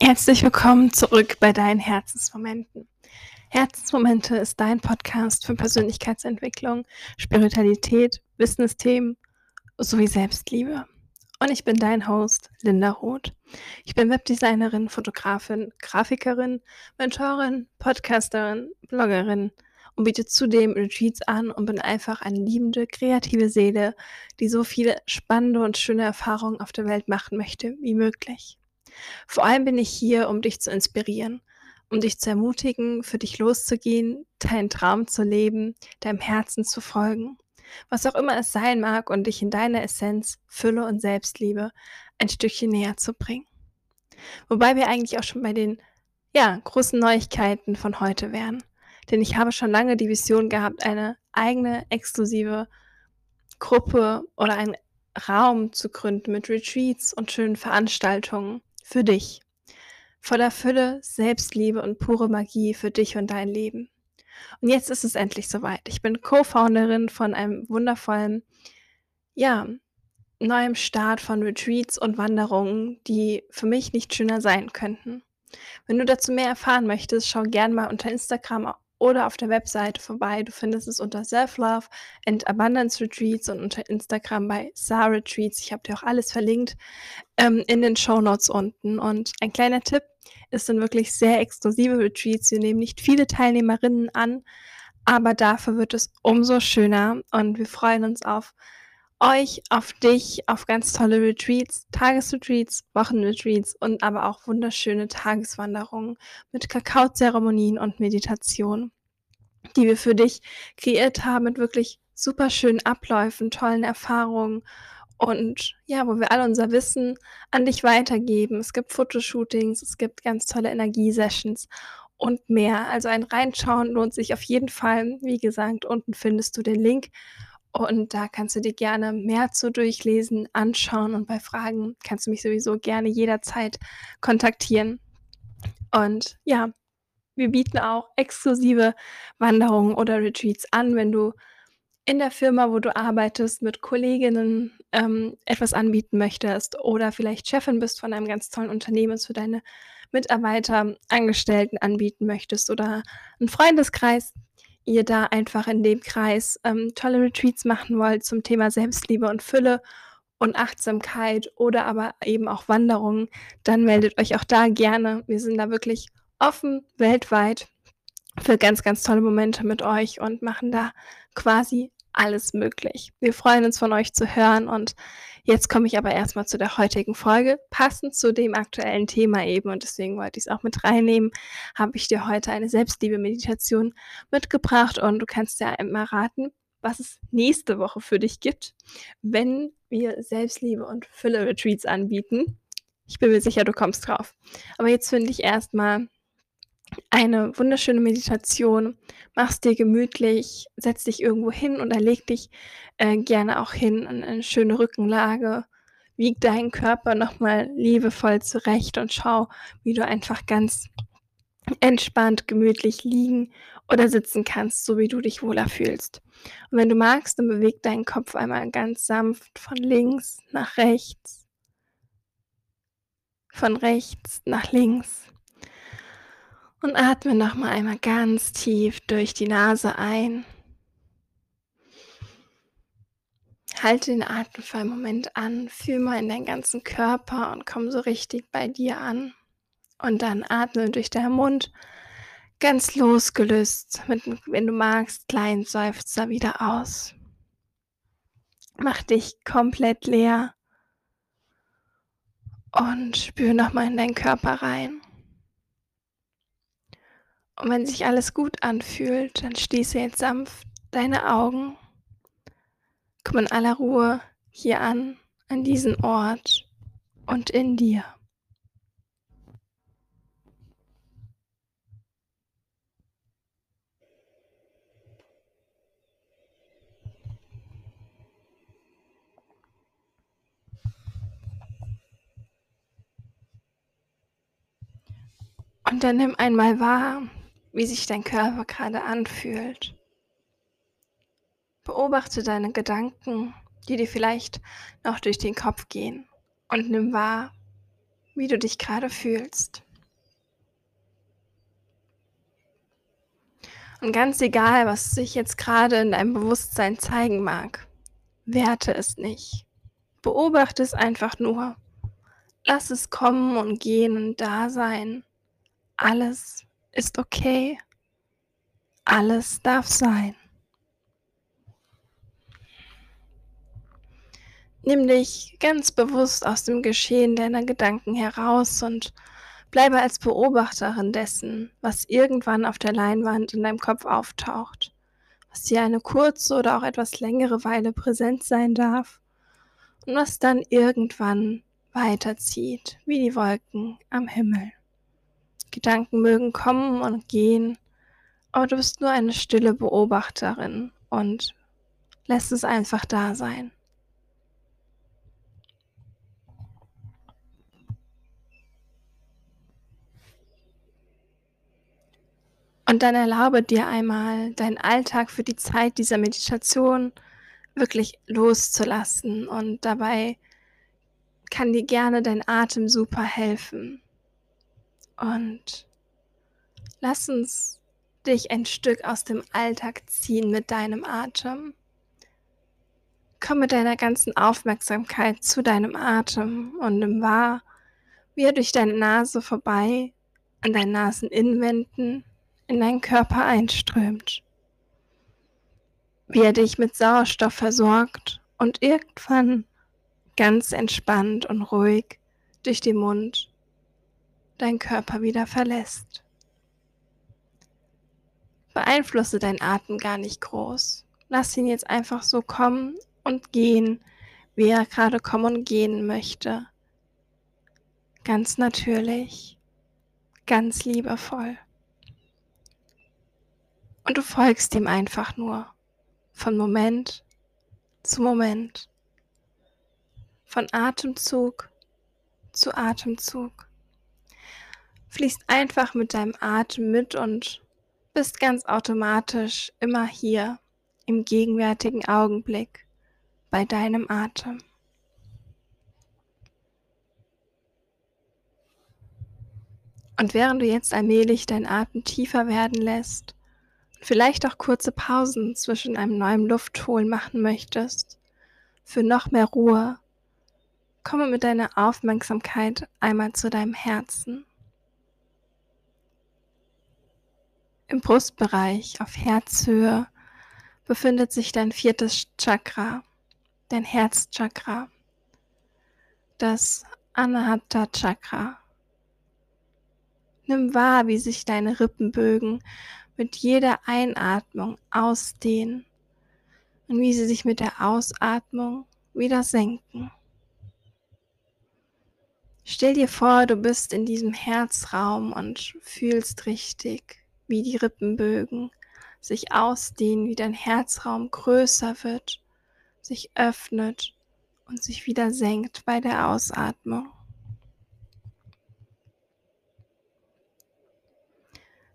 Herzlich willkommen zurück bei deinen Herzensmomenten. Herzensmomente ist dein Podcast für Persönlichkeitsentwicklung, Spiritualität, Wissensthemen sowie Selbstliebe. Und ich bin dein Host, Linda Roth. Ich bin Webdesignerin, Fotografin, Grafikerin, Mentorin, Podcasterin, Bloggerin und biete zudem Retreats an und bin einfach eine liebende, kreative Seele, die so viele spannende und schöne Erfahrungen auf der Welt machen möchte wie möglich. Vor allem bin ich hier, um dich zu inspirieren, um dich zu ermutigen, für dich loszugehen, deinen Traum zu leben, deinem Herzen zu folgen. Was auch immer es sein mag und dich in deiner Essenz, Fülle und Selbstliebe ein Stückchen näher zu bringen. Wobei wir eigentlich auch schon bei den ja, großen Neuigkeiten von heute wären. Denn ich habe schon lange die Vision gehabt, eine eigene exklusive Gruppe oder einen Raum zu gründen mit Retreats und schönen Veranstaltungen, für dich. Voller Fülle, Selbstliebe und pure Magie für dich und dein Leben. Und jetzt ist es endlich soweit. Ich bin Co-Founderin von einem wundervollen, ja, neuem Start von Retreats und Wanderungen, die für mich nicht schöner sein könnten. Wenn du dazu mehr erfahren möchtest, schau gerne mal unter Instagram oder auf der Webseite vorbei. Du findest es unter Self-Love and Abundance Retreats und unter Instagram bei Sar Retreats. Ich habe dir auch alles verlinkt ähm, in den Show Notes unten. Und ein kleiner Tipp, es sind wirklich sehr exklusive Retreats. Wir nehmen nicht viele Teilnehmerinnen an, aber dafür wird es umso schöner und wir freuen uns auf euch, auf dich, auf ganz tolle Retreats, Tagesretreats, Wochenretreats und aber auch wunderschöne Tageswanderungen mit Kakaozeremonien und Meditation, die wir für dich kreiert haben mit wirklich super schönen Abläufen, tollen Erfahrungen und ja, wo wir all unser Wissen an dich weitergeben. Es gibt Fotoshootings, es gibt ganz tolle Energiesessions und mehr. Also ein Reinschauen lohnt sich auf jeden Fall. Wie gesagt, unten findest du den Link und da kannst du dir gerne mehr zu durchlesen, anschauen und bei Fragen kannst du mich sowieso gerne jederzeit kontaktieren. Und ja, wir bieten auch exklusive Wanderungen oder Retreats an, wenn du in der Firma, wo du arbeitest, mit Kolleginnen ähm, etwas anbieten möchtest oder vielleicht Chefin bist von einem ganz tollen Unternehmen für deine Mitarbeiter, Angestellten anbieten möchtest oder einen Freundeskreis, ihr da einfach in dem Kreis ähm, tolle Retreats machen wollt zum Thema Selbstliebe und Fülle und Achtsamkeit oder aber eben auch Wanderungen, dann meldet euch auch da gerne. Wir sind da wirklich offen weltweit für ganz, ganz tolle Momente mit euch und machen da quasi alles möglich. Wir freuen uns von euch zu hören und Jetzt komme ich aber erstmal zu der heutigen Folge. Passend zu dem aktuellen Thema eben und deswegen wollte ich es auch mit reinnehmen, habe ich dir heute eine Selbstliebe-Meditation mitgebracht und du kannst ja einmal raten, was es nächste Woche für dich gibt, wenn wir Selbstliebe und Fülle-Retreats anbieten. Ich bin mir sicher, du kommst drauf. Aber jetzt finde ich erstmal eine wunderschöne Meditation. Mach's dir gemütlich, setz dich irgendwo hin oder leg dich äh, gerne auch hin in eine schöne Rückenlage. Wieg deinen Körper nochmal liebevoll zurecht und schau, wie du einfach ganz entspannt, gemütlich liegen oder sitzen kannst, so wie du dich wohler fühlst. Und wenn du magst, dann beweg deinen Kopf einmal ganz sanft von links nach rechts, von rechts nach links und atme noch mal einmal ganz tief durch die Nase ein. Halte den Atem für einen Moment an, fühl mal in deinen ganzen Körper und komm so richtig bei dir an. Und dann atme durch deinen Mund ganz losgelöst, mit, wenn du magst, kleinen Seufzer wieder aus. Mach dich komplett leer und spür nochmal in deinen Körper rein. Und wenn sich alles gut anfühlt, dann schließe jetzt sanft deine Augen. Komm in aller Ruhe hier an, an diesen Ort und in dir. Und dann nimm einmal wahr, wie sich dein Körper gerade anfühlt. Beobachte deine Gedanken, die dir vielleicht noch durch den Kopf gehen und nimm wahr, wie du dich gerade fühlst. Und ganz egal, was sich jetzt gerade in deinem Bewusstsein zeigen mag, werte es nicht. Beobachte es einfach nur. Lass es kommen und gehen und da sein. Alles ist okay. Alles darf sein. Nimm dich ganz bewusst aus dem Geschehen deiner Gedanken heraus und bleibe als Beobachterin dessen, was irgendwann auf der Leinwand in deinem Kopf auftaucht, was dir eine kurze oder auch etwas längere Weile präsent sein darf und was dann irgendwann weiterzieht, wie die Wolken am Himmel. Gedanken mögen kommen und gehen, aber du bist nur eine stille Beobachterin und lässt es einfach da sein. Und dann erlaube dir einmal, deinen Alltag für die Zeit dieser Meditation wirklich loszulassen. Und dabei kann dir gerne dein Atem super helfen. Und lass uns dich ein Stück aus dem Alltag ziehen mit deinem Atem. Komm mit deiner ganzen Aufmerksamkeit zu deinem Atem und nimm wahr, wie er durch deine Nase vorbei an deinen Naseninnenwänden in deinen Körper einströmt, wie er dich mit Sauerstoff versorgt und irgendwann ganz entspannt und ruhig durch den Mund deinen Körper wieder verlässt. Beeinflusse deinen Atem gar nicht groß. Lass ihn jetzt einfach so kommen und gehen, wie er gerade kommen und gehen möchte. Ganz natürlich, ganz liebevoll. Und du folgst ihm einfach nur von Moment zu Moment, von Atemzug zu Atemzug. Fließt einfach mit deinem Atem mit und bist ganz automatisch immer hier im gegenwärtigen Augenblick bei deinem Atem. Und während du jetzt allmählich deinen Atem tiefer werden lässt, vielleicht auch kurze Pausen zwischen einem neuen Luftholen machen möchtest, für noch mehr Ruhe, komme mit deiner Aufmerksamkeit einmal zu deinem Herzen. Im Brustbereich auf Herzhöhe befindet sich dein viertes Chakra, dein Herzchakra, das Anahata Chakra. Nimm wahr, wie sich deine Rippenbögen mit jeder Einatmung ausdehnen und wie sie sich mit der Ausatmung wieder senken. Stell dir vor, du bist in diesem Herzraum und fühlst richtig, wie die Rippenbögen sich ausdehnen, wie dein Herzraum größer wird, sich öffnet und sich wieder senkt bei der Ausatmung.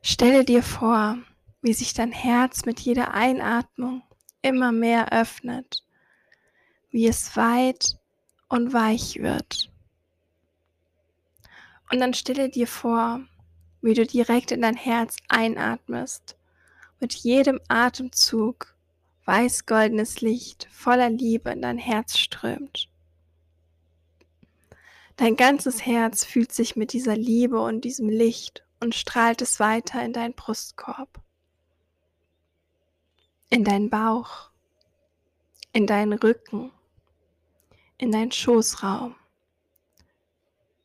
Stelle dir vor, wie sich dein Herz mit jeder Einatmung immer mehr öffnet, wie es weit und weich wird. Und dann stelle dir vor, wie du direkt in dein Herz einatmest, mit jedem Atemzug weiß-goldenes Licht voller Liebe in dein Herz strömt. Dein ganzes Herz fühlt sich mit dieser Liebe und diesem Licht und strahlt es weiter in deinen Brustkorb, in deinen Bauch, in deinen Rücken, in deinen Schoßraum,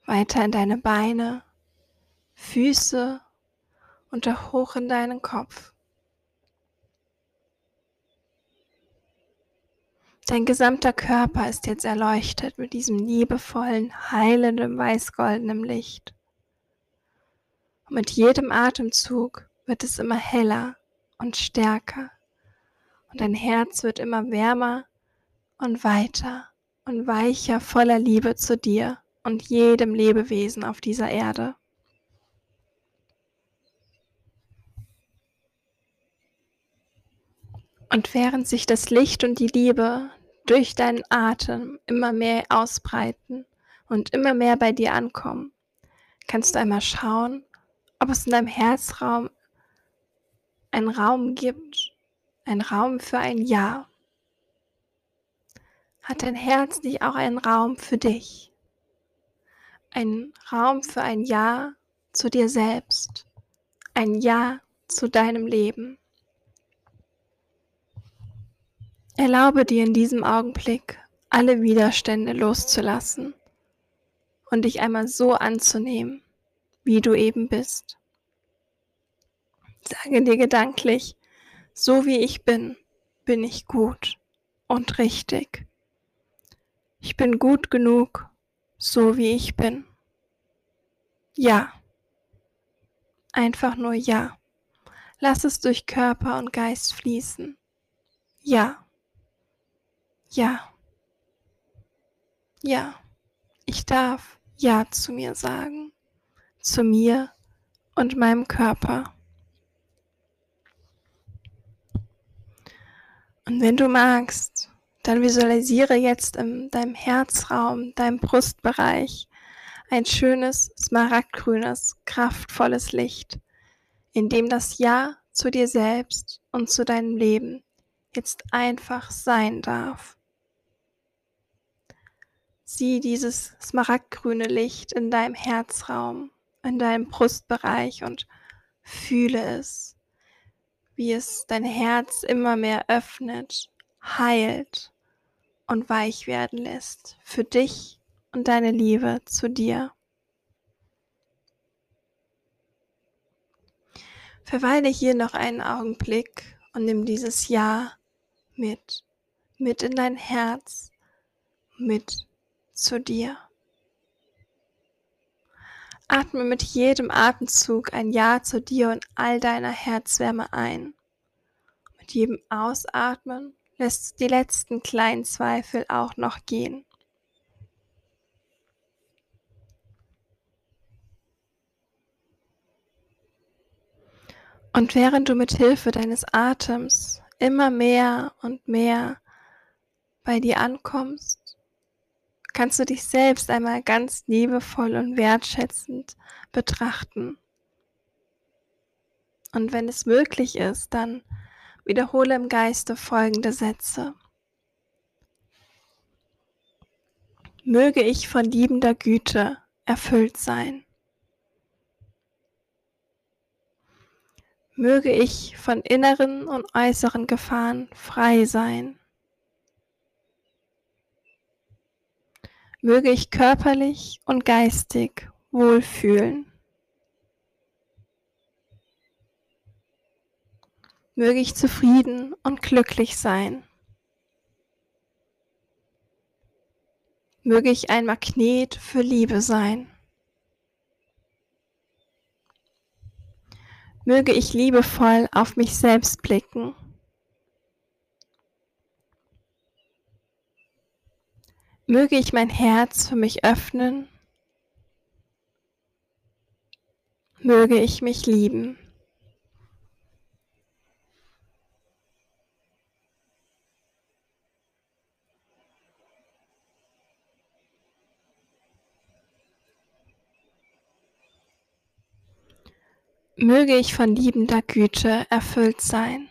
weiter in deine Beine, Füße und hoch in deinen Kopf. Dein gesamter Körper ist jetzt erleuchtet mit diesem liebevollen, heilenden, weißgoldenen Licht. Und mit jedem Atemzug wird es immer heller und stärker. Und dein Herz wird immer wärmer und weiter und weicher voller Liebe zu dir und jedem Lebewesen auf dieser Erde. Und während sich das Licht und die Liebe durch deinen Atem immer mehr ausbreiten und immer mehr bei dir ankommen, kannst du einmal schauen, ob es in deinem Herzraum einen Raum gibt, einen Raum für ein Ja. Hat dein Herz nicht auch einen Raum für dich? Ein Raum für ein Ja zu dir selbst, ein Ja zu deinem Leben. Erlaube dir in diesem Augenblick, alle Widerstände loszulassen und dich einmal so anzunehmen, wie du eben bist. Sage dir gedanklich, so wie ich bin, bin ich gut und richtig. Ich bin gut genug, so wie ich bin. Ja. Einfach nur ja. Lass es durch Körper und Geist fließen. Ja. Ja. Ja. Ich darf Ja zu mir sagen. Zu mir und meinem Körper. Und wenn du magst, dann visualisiere jetzt in deinem Herzraum, deinem Brustbereich ein schönes, smaragdgrünes, kraftvolles Licht, in dem das Ja zu dir selbst und zu deinem Leben jetzt einfach sein darf. Sieh dieses smaragdgrüne Licht in deinem Herzraum, in deinem Brustbereich und fühle es, wie es dein Herz immer mehr öffnet, heilt und weich werden lässt für dich und deine Liebe zu dir. Verweile hier noch einen Augenblick und nimm dieses Ja mit, mit in dein Herz, mit zu dir. Atme mit jedem Atemzug ein Ja zu dir und all deiner Herzwärme ein. Mit jedem Ausatmen lässt die letzten kleinen Zweifel auch noch gehen. Und während du mit Hilfe deines Atems immer mehr und mehr bei dir ankommst, kannst du dich selbst einmal ganz liebevoll und wertschätzend betrachten. Und wenn es möglich ist, dann wiederhole im Geiste folgende Sätze. Möge ich von liebender Güte erfüllt sein. Möge ich von inneren und äußeren Gefahren frei sein. Möge ich körperlich und geistig wohlfühlen. Möge ich zufrieden und glücklich sein. Möge ich ein Magnet für Liebe sein. Möge ich liebevoll auf mich selbst blicken. Möge ich mein Herz für mich öffnen. Möge ich mich lieben. Möge ich von liebender Güte erfüllt sein.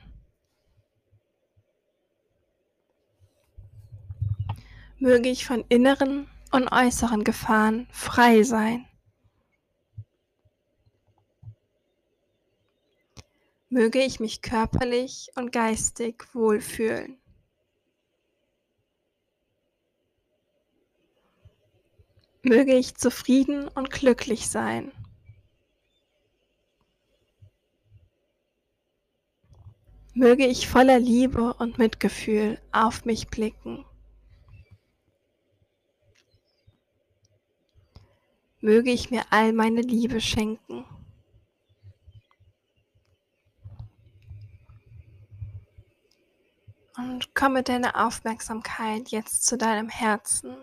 Möge ich von inneren und äußeren Gefahren frei sein. Möge ich mich körperlich und geistig wohlfühlen. Möge ich zufrieden und glücklich sein. Möge ich voller Liebe und Mitgefühl auf mich blicken. Möge ich mir all meine Liebe schenken. Und komme deine Aufmerksamkeit jetzt zu deinem Herzen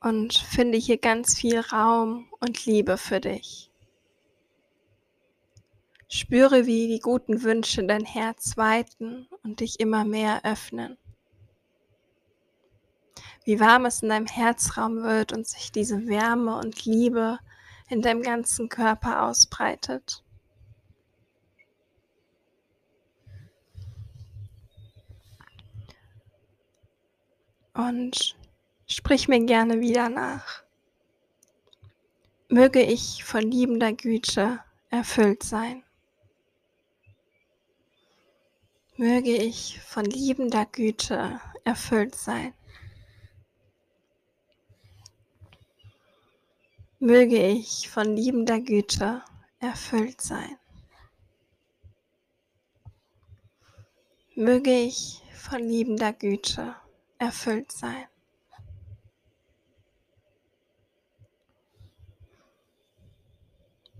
und finde hier ganz viel Raum und Liebe für dich. Spüre, wie die guten Wünsche dein Herz weiten und dich immer mehr öffnen. Wie warm es in deinem Herzraum wird und sich diese Wärme und Liebe in deinem ganzen Körper ausbreitet. Und sprich mir gerne wieder nach. Möge ich von liebender Güte erfüllt sein. Möge ich von liebender Güte erfüllt sein. Möge ich von liebender Güte erfüllt sein. Möge ich von liebender Güte erfüllt sein.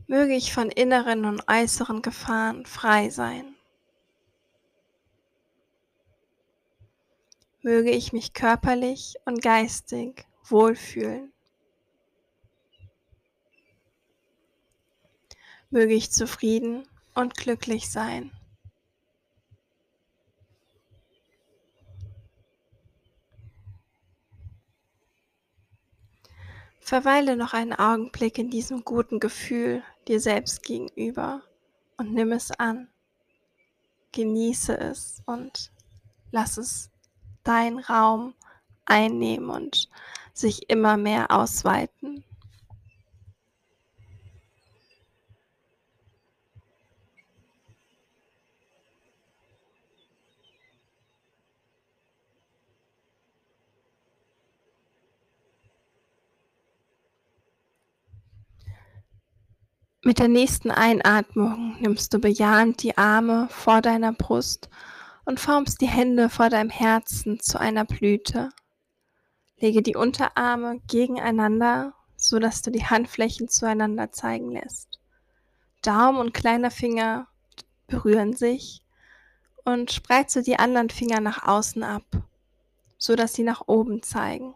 Möge ich von inneren und äußeren Gefahren frei sein. Möge ich mich körperlich und geistig wohlfühlen. Möge ich zufrieden und glücklich sein. Verweile noch einen Augenblick in diesem guten Gefühl dir selbst gegenüber und nimm es an. Genieße es und lass es deinen Raum einnehmen und sich immer mehr ausweiten. Mit der nächsten Einatmung nimmst du bejahend die Arme vor deiner Brust und formst die Hände vor deinem Herzen zu einer Blüte. Lege die Unterarme gegeneinander, so dass du die Handflächen zueinander zeigen lässt. Daumen und kleiner Finger berühren sich und spreize die anderen Finger nach außen ab, so dass sie nach oben zeigen.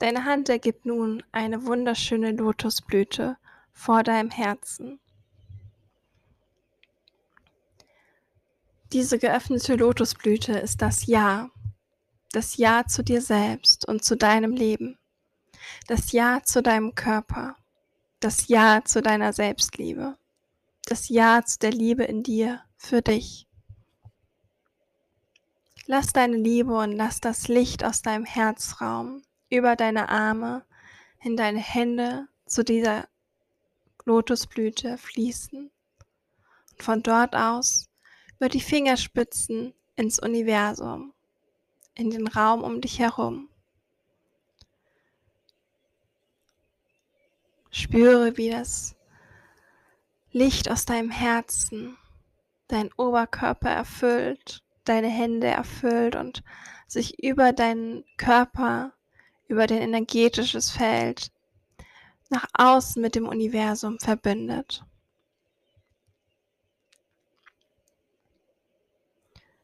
Deine Hand ergibt nun eine wunderschöne Lotusblüte vor deinem Herzen. Diese geöffnete Lotusblüte ist das Ja, das Ja zu dir selbst und zu deinem Leben, das Ja zu deinem Körper, das Ja zu deiner Selbstliebe, das Ja zu der Liebe in dir für dich. Lass deine Liebe und lass das Licht aus deinem Herzraum über deine Arme in deine Hände zu dieser Lotusblüte fließen und von dort aus über die Fingerspitzen ins Universum, in den Raum um dich herum. Spüre, wie das Licht aus deinem Herzen deinen Oberkörper erfüllt, deine Hände erfüllt und sich über deinen Körper, über dein energetisches Feld nach außen mit dem Universum verbindet.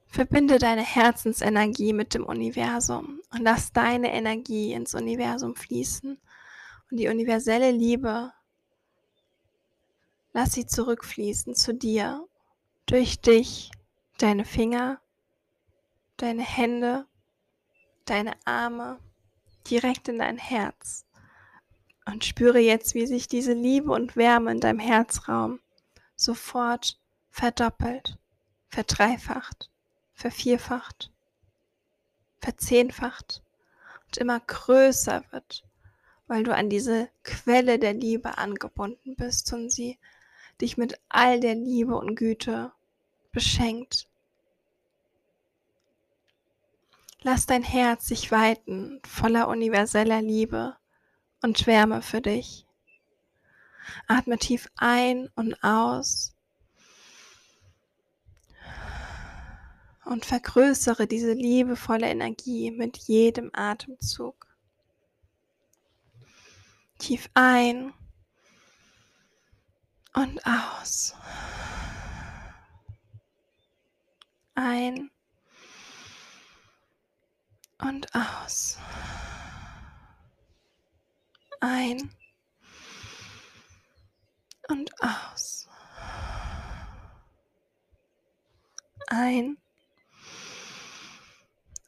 Verbinde deine Herzensenergie mit dem Universum und lass deine Energie ins Universum fließen und die universelle Liebe, lass sie zurückfließen zu dir, durch dich, deine Finger, deine Hände, deine Arme, direkt in dein Herz. Und spüre jetzt, wie sich diese Liebe und Wärme in deinem Herzraum sofort verdoppelt, verdreifacht, vervierfacht, verzehnfacht und immer größer wird, weil du an diese Quelle der Liebe angebunden bist und sie dich mit all der Liebe und Güte beschenkt. Lass dein Herz sich weiten voller universeller Liebe und Wärme für dich. Atme tief ein und aus und vergrößere diese liebevolle Energie mit jedem Atemzug. Tief ein und aus. Ein und aus ein und aus. Ein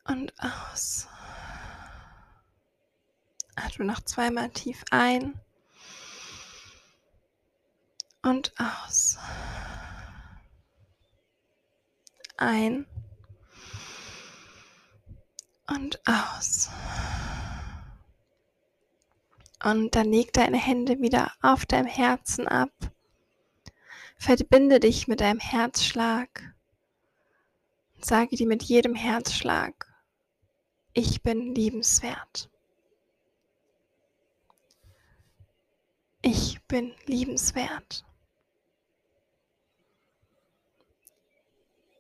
und aus. Atme noch zweimal tief ein und aus. Ein und aus. Und dann leg deine Hände wieder auf deinem Herzen ab. Verbinde dich mit deinem Herzschlag. Sage dir mit jedem Herzschlag, ich bin liebenswert. Ich bin liebenswert.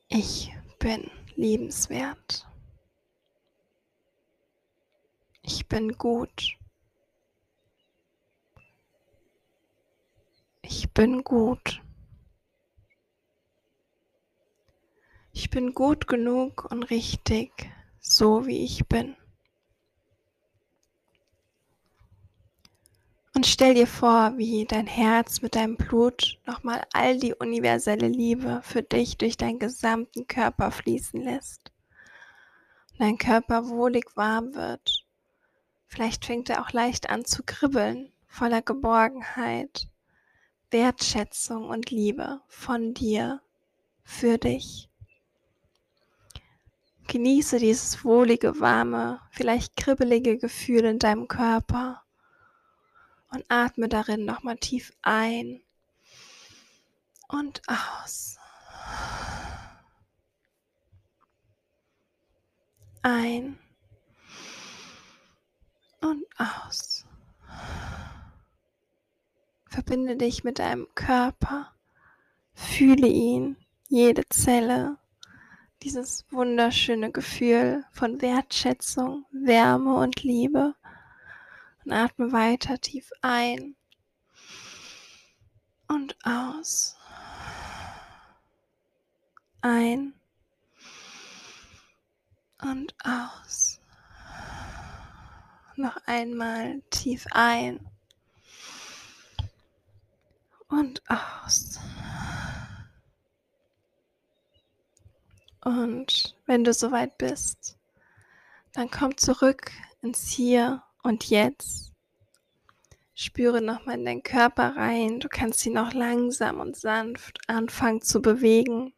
Ich bin liebenswert. Ich bin gut. Ich bin gut. Ich bin gut genug und richtig, so wie ich bin. Und stell dir vor, wie dein Herz mit deinem Blut nochmal all die universelle Liebe für dich durch deinen gesamten Körper fließen lässt. Und dein Körper wohlig warm wird. Vielleicht fängt er auch leicht an zu kribbeln, voller Geborgenheit Wertschätzung und Liebe von dir für dich. Genieße dieses wohlige, warme, vielleicht kribbelige Gefühl in deinem Körper und atme darin nochmal tief ein und aus. Ein und aus. Verbinde dich mit deinem Körper. Fühle ihn, jede Zelle. Dieses wunderschöne Gefühl von Wertschätzung, Wärme und Liebe. Und atme weiter tief ein und aus. Ein und aus. Noch einmal tief ein und aus. Und wenn du soweit bist, dann komm zurück ins Hier und Jetzt. Spüre nochmal in deinen Körper rein. Du kannst ihn noch langsam und sanft anfangen zu bewegen.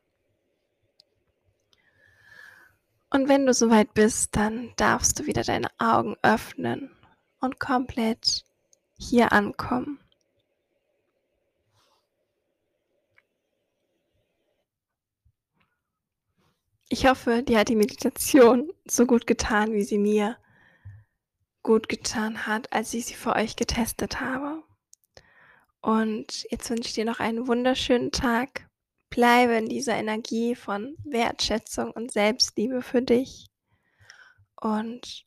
Und wenn du soweit bist, dann darfst du wieder deine Augen öffnen und komplett hier ankommen. Ich hoffe, dir hat die Meditation so gut getan, wie sie mir gut getan hat, als ich sie für euch getestet habe. Und jetzt wünsche ich dir noch einen wunderschönen Tag. Bleibe in dieser Energie von Wertschätzung und Selbstliebe für dich. Und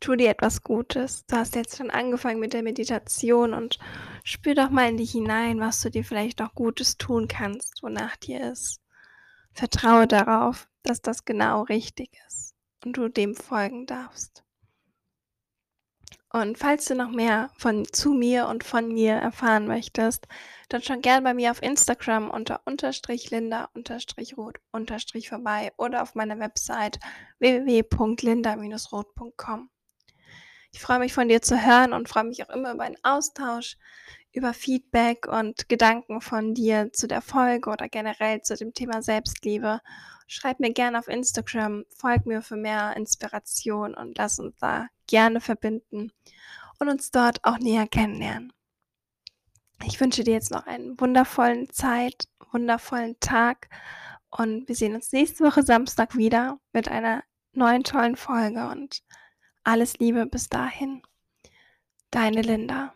tu dir etwas Gutes. Du hast jetzt schon angefangen mit der Meditation und spür doch mal in dich hinein, was du dir vielleicht noch Gutes tun kannst, wonach dir ist. Vertraue darauf, dass das genau richtig ist und du dem folgen darfst. Und falls du noch mehr von zu mir und von mir erfahren möchtest, dann schau gern bei mir auf Instagram unter unterstrich linda unterstrich rot unterstrich vorbei oder auf meiner Website www.linda-rot.com. Ich freue mich von dir zu hören und freue mich auch immer über einen Austausch, über Feedback und Gedanken von dir zu der Folge oder generell zu dem Thema Selbstliebe. Schreib mir gerne auf Instagram, folg mir für mehr Inspiration und lass uns da gerne verbinden und uns dort auch näher kennenlernen. Ich wünsche dir jetzt noch einen wundervollen Zeit, wundervollen Tag und wir sehen uns nächste Woche Samstag wieder mit einer neuen tollen Folge und alles Liebe bis dahin. Deine Linda.